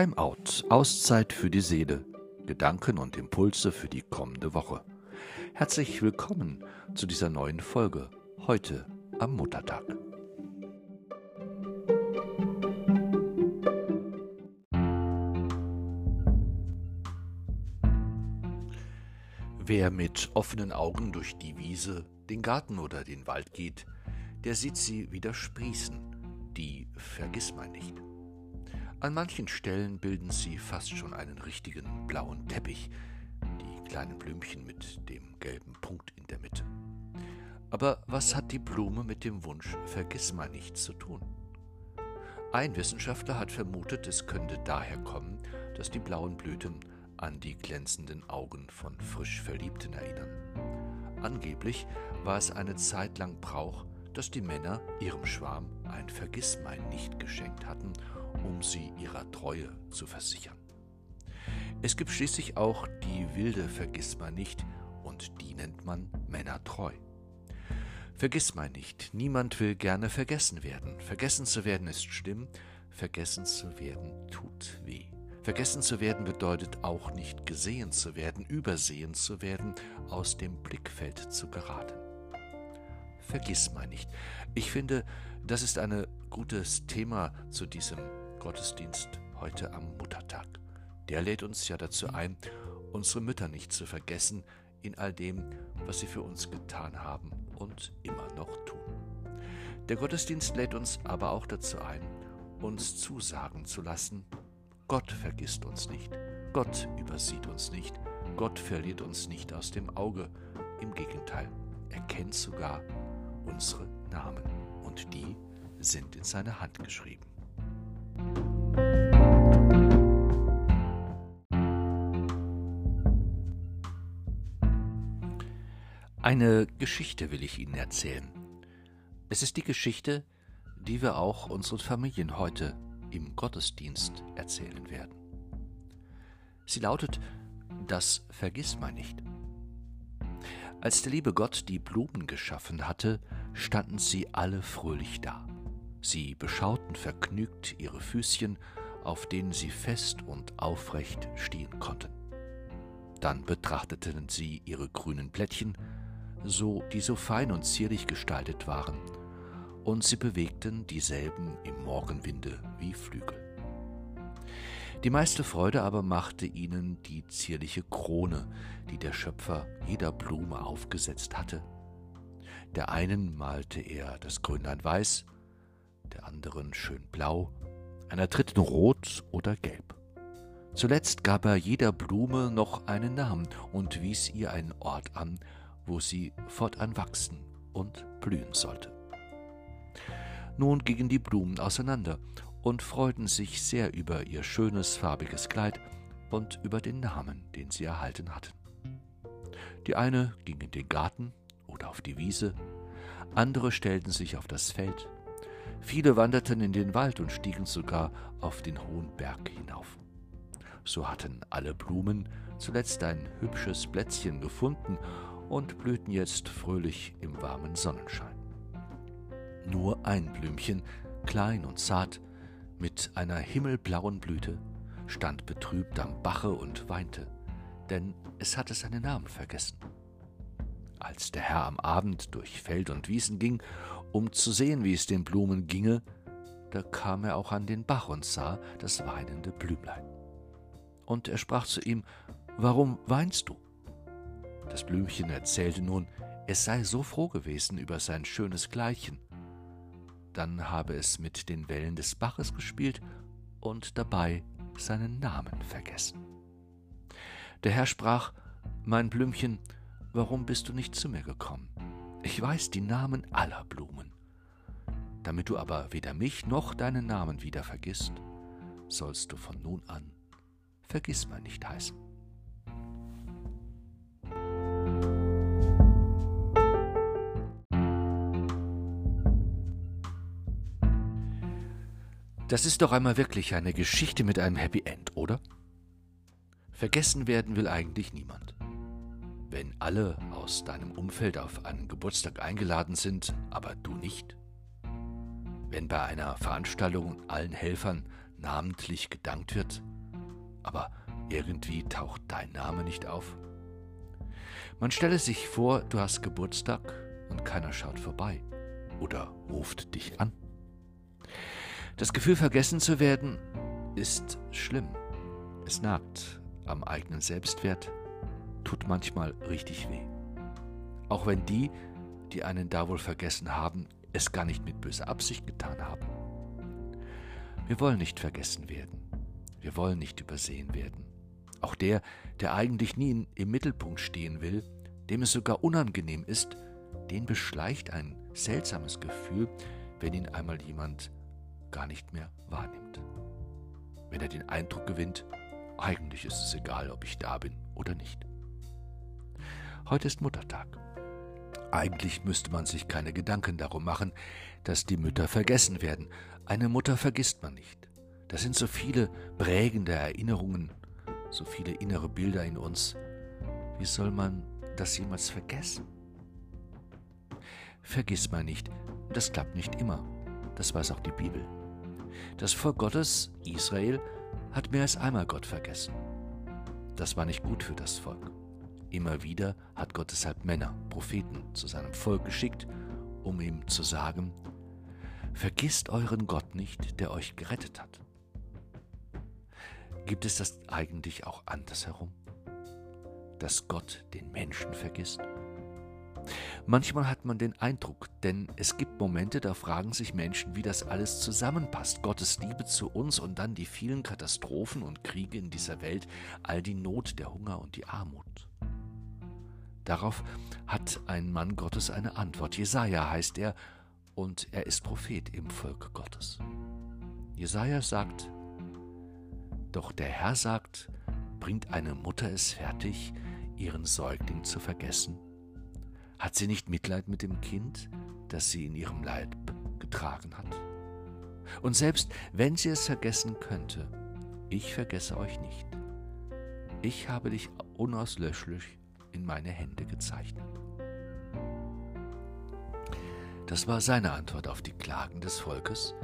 Timeout, Auszeit für die Seele, Gedanken und Impulse für die kommende Woche. Herzlich willkommen zu dieser neuen Folge, heute am Muttertag. Wer mit offenen Augen durch die Wiese, den Garten oder den Wald geht, der sieht sie wieder sprießen, die Vergissmeinnicht. An manchen Stellen bilden sie fast schon einen richtigen blauen Teppich, die kleinen Blümchen mit dem gelben Punkt in der Mitte. Aber was hat die Blume mit dem Wunsch Vergissmeinnicht zu tun? Ein Wissenschaftler hat vermutet, es könnte daher kommen, dass die blauen Blüten an die glänzenden Augen von frisch Verliebten erinnern. Angeblich war es eine Zeit lang Brauch, dass die Männer ihrem Schwarm ein Vergissmein nicht geschenkt hatten, um sie ihrer Treue zu versichern. Es gibt schließlich auch die wilde Vergissmein nicht, und die nennt man Männertreu. Vergissmein nicht, niemand will gerne vergessen werden. Vergessen zu werden ist schlimm, vergessen zu werden tut weh. Vergessen zu werden bedeutet auch nicht gesehen zu werden, übersehen zu werden, aus dem Blickfeld zu geraten vergiss mal nicht. Ich finde, das ist ein gutes Thema zu diesem Gottesdienst heute am Muttertag. Der lädt uns ja dazu ein, unsere Mütter nicht zu vergessen in all dem, was sie für uns getan haben und immer noch tun. Der Gottesdienst lädt uns aber auch dazu ein, uns zusagen zu lassen, Gott vergisst uns nicht, Gott übersieht uns nicht, Gott verliert uns nicht aus dem Auge, im Gegenteil, er kennt sogar unsere Namen und die sind in seine Hand geschrieben. Eine Geschichte will ich Ihnen erzählen. Es ist die Geschichte, die wir auch unseren Familien heute im Gottesdienst erzählen werden. Sie lautet Das Vergissmal nicht. Als der liebe Gott die Blumen geschaffen hatte, standen sie alle fröhlich da. Sie beschauten vergnügt ihre Füßchen, auf denen sie fest und aufrecht stehen konnten. Dann betrachteten sie ihre grünen Blättchen, so die so fein und zierlich gestaltet waren, und sie bewegten dieselben im Morgenwinde wie Flügel. Die meiste Freude aber machte ihnen die zierliche Krone, die der Schöpfer jeder Blume aufgesetzt hatte. Der einen malte er das Grünlein weiß, der anderen schön blau, einer dritten rot oder gelb. Zuletzt gab er jeder Blume noch einen Namen und wies ihr einen Ort an, wo sie fortan wachsen und blühen sollte. Nun gingen die Blumen auseinander, und freuten sich sehr über ihr schönes farbiges Kleid und über den Namen, den sie erhalten hatten. Die eine ging in den Garten oder auf die Wiese, andere stellten sich auf das Feld, viele wanderten in den Wald und stiegen sogar auf den hohen Berg hinauf. So hatten alle Blumen zuletzt ein hübsches Plätzchen gefunden und blühten jetzt fröhlich im warmen Sonnenschein. Nur ein Blümchen, klein und zart, mit einer himmelblauen Blüte, stand betrübt am Bache und weinte, denn es hatte seinen Namen vergessen. Als der Herr am Abend durch Feld und Wiesen ging, um zu sehen, wie es den Blumen ginge, da kam er auch an den Bach und sah das weinende Blümlein. Und er sprach zu ihm, Warum weinst du? Das Blümchen erzählte nun, es sei so froh gewesen über sein schönes Kleidchen, dann habe es mit den Wellen des Baches gespielt und dabei seinen Namen vergessen. Der Herr sprach, Mein Blümchen, warum bist du nicht zu mir gekommen? Ich weiß die Namen aller Blumen. Damit du aber weder mich noch deinen Namen wieder vergisst, sollst du von nun an vergiss mal nicht heißen. Das ist doch einmal wirklich eine Geschichte mit einem Happy End, oder? Vergessen werden will eigentlich niemand. Wenn alle aus deinem Umfeld auf einen Geburtstag eingeladen sind, aber du nicht. Wenn bei einer Veranstaltung allen Helfern namentlich gedankt wird, aber irgendwie taucht dein Name nicht auf. Man stelle sich vor, du hast Geburtstag und keiner schaut vorbei oder ruft dich an. Das Gefühl, vergessen zu werden, ist schlimm. Es nagt am eigenen Selbstwert, tut manchmal richtig weh. Auch wenn die, die einen da wohl vergessen haben, es gar nicht mit böser Absicht getan haben. Wir wollen nicht vergessen werden. Wir wollen nicht übersehen werden. Auch der, der eigentlich nie im Mittelpunkt stehen will, dem es sogar unangenehm ist, den beschleicht ein seltsames Gefühl, wenn ihn einmal jemand gar nicht mehr wahrnimmt. Wenn er den Eindruck gewinnt, eigentlich ist es egal, ob ich da bin oder nicht. Heute ist Muttertag. Eigentlich müsste man sich keine Gedanken darum machen, dass die Mütter vergessen werden. Eine Mutter vergisst man nicht. Das sind so viele prägende Erinnerungen, so viele innere Bilder in uns. Wie soll man das jemals vergessen? Vergiss mal nicht, das klappt nicht immer. Das weiß auch die Bibel. Das Volk Gottes, Israel, hat mehr als einmal Gott vergessen. Das war nicht gut für das Volk. Immer wieder hat Gott deshalb Männer, Propheten zu seinem Volk geschickt, um ihm zu sagen, Vergisst euren Gott nicht, der euch gerettet hat. Gibt es das eigentlich auch andersherum? Dass Gott den Menschen vergisst? Manchmal hat man den Eindruck, denn es gibt Momente, da fragen sich Menschen, wie das alles zusammenpasst. Gottes Liebe zu uns und dann die vielen Katastrophen und Kriege in dieser Welt, all die Not, der Hunger und die Armut. Darauf hat ein Mann Gottes eine Antwort. Jesaja heißt er und er ist Prophet im Volk Gottes. Jesaja sagt: Doch der Herr sagt, bringt eine Mutter es fertig, ihren Säugling zu vergessen? Hat sie nicht Mitleid mit dem Kind, das sie in ihrem Leib getragen hat? Und selbst wenn sie es vergessen könnte, ich vergesse euch nicht. Ich habe dich unauslöschlich in meine Hände gezeichnet. Das war seine Antwort auf die Klagen des Volkes,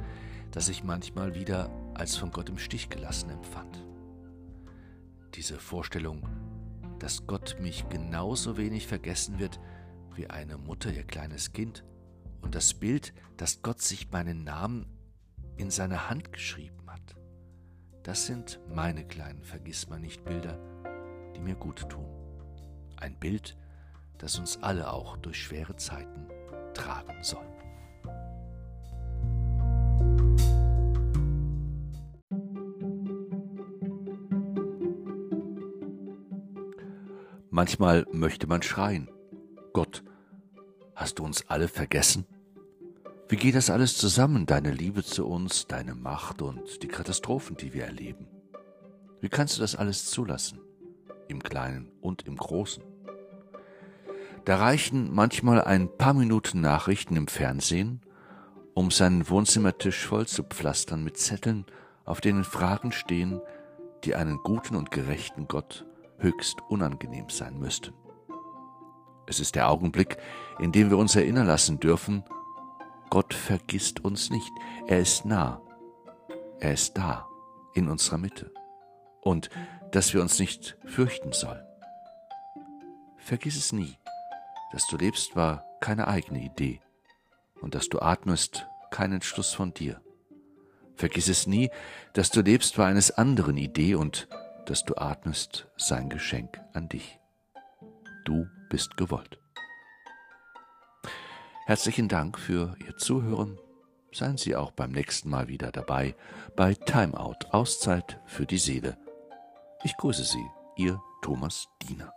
das sich manchmal wieder als von Gott im Stich gelassen empfand. Diese Vorstellung, dass Gott mich genauso wenig vergessen wird, wie eine Mutter ihr kleines Kind, und das Bild, dass Gott sich meinen Namen in seine Hand geschrieben hat, das sind meine kleinen Vergissmeinnicht-Bilder, die mir gut tun. Ein Bild, das uns alle auch durch schwere Zeiten tragen soll. Manchmal möchte man schreien, Gott, hast du uns alle vergessen? Wie geht das alles zusammen, deine Liebe zu uns, deine Macht und die Katastrophen, die wir erleben? Wie kannst du das alles zulassen, im Kleinen und im Großen? Da reichen manchmal ein paar Minuten Nachrichten im Fernsehen, um seinen Wohnzimmertisch voll zu pflastern mit Zetteln, auf denen Fragen stehen, die einen guten und gerechten Gott höchst unangenehm sein müssten. Es ist der Augenblick, in dem wir uns erinnern lassen dürfen, Gott vergisst uns nicht, er ist nah, er ist da, in unserer Mitte, und dass wir uns nicht fürchten sollen. Vergiss es nie, dass du lebst war keine eigene Idee, und dass du atmest kein Entschluss von dir. Vergiss es nie, dass du lebst war eines anderen Idee und dass du atmest sein Geschenk an dich. Du bist gewollt. Herzlichen Dank für Ihr Zuhören. Seien Sie auch beim nächsten Mal wieder dabei bei Timeout Auszeit für die Seele. Ich grüße Sie, Ihr Thomas Diener.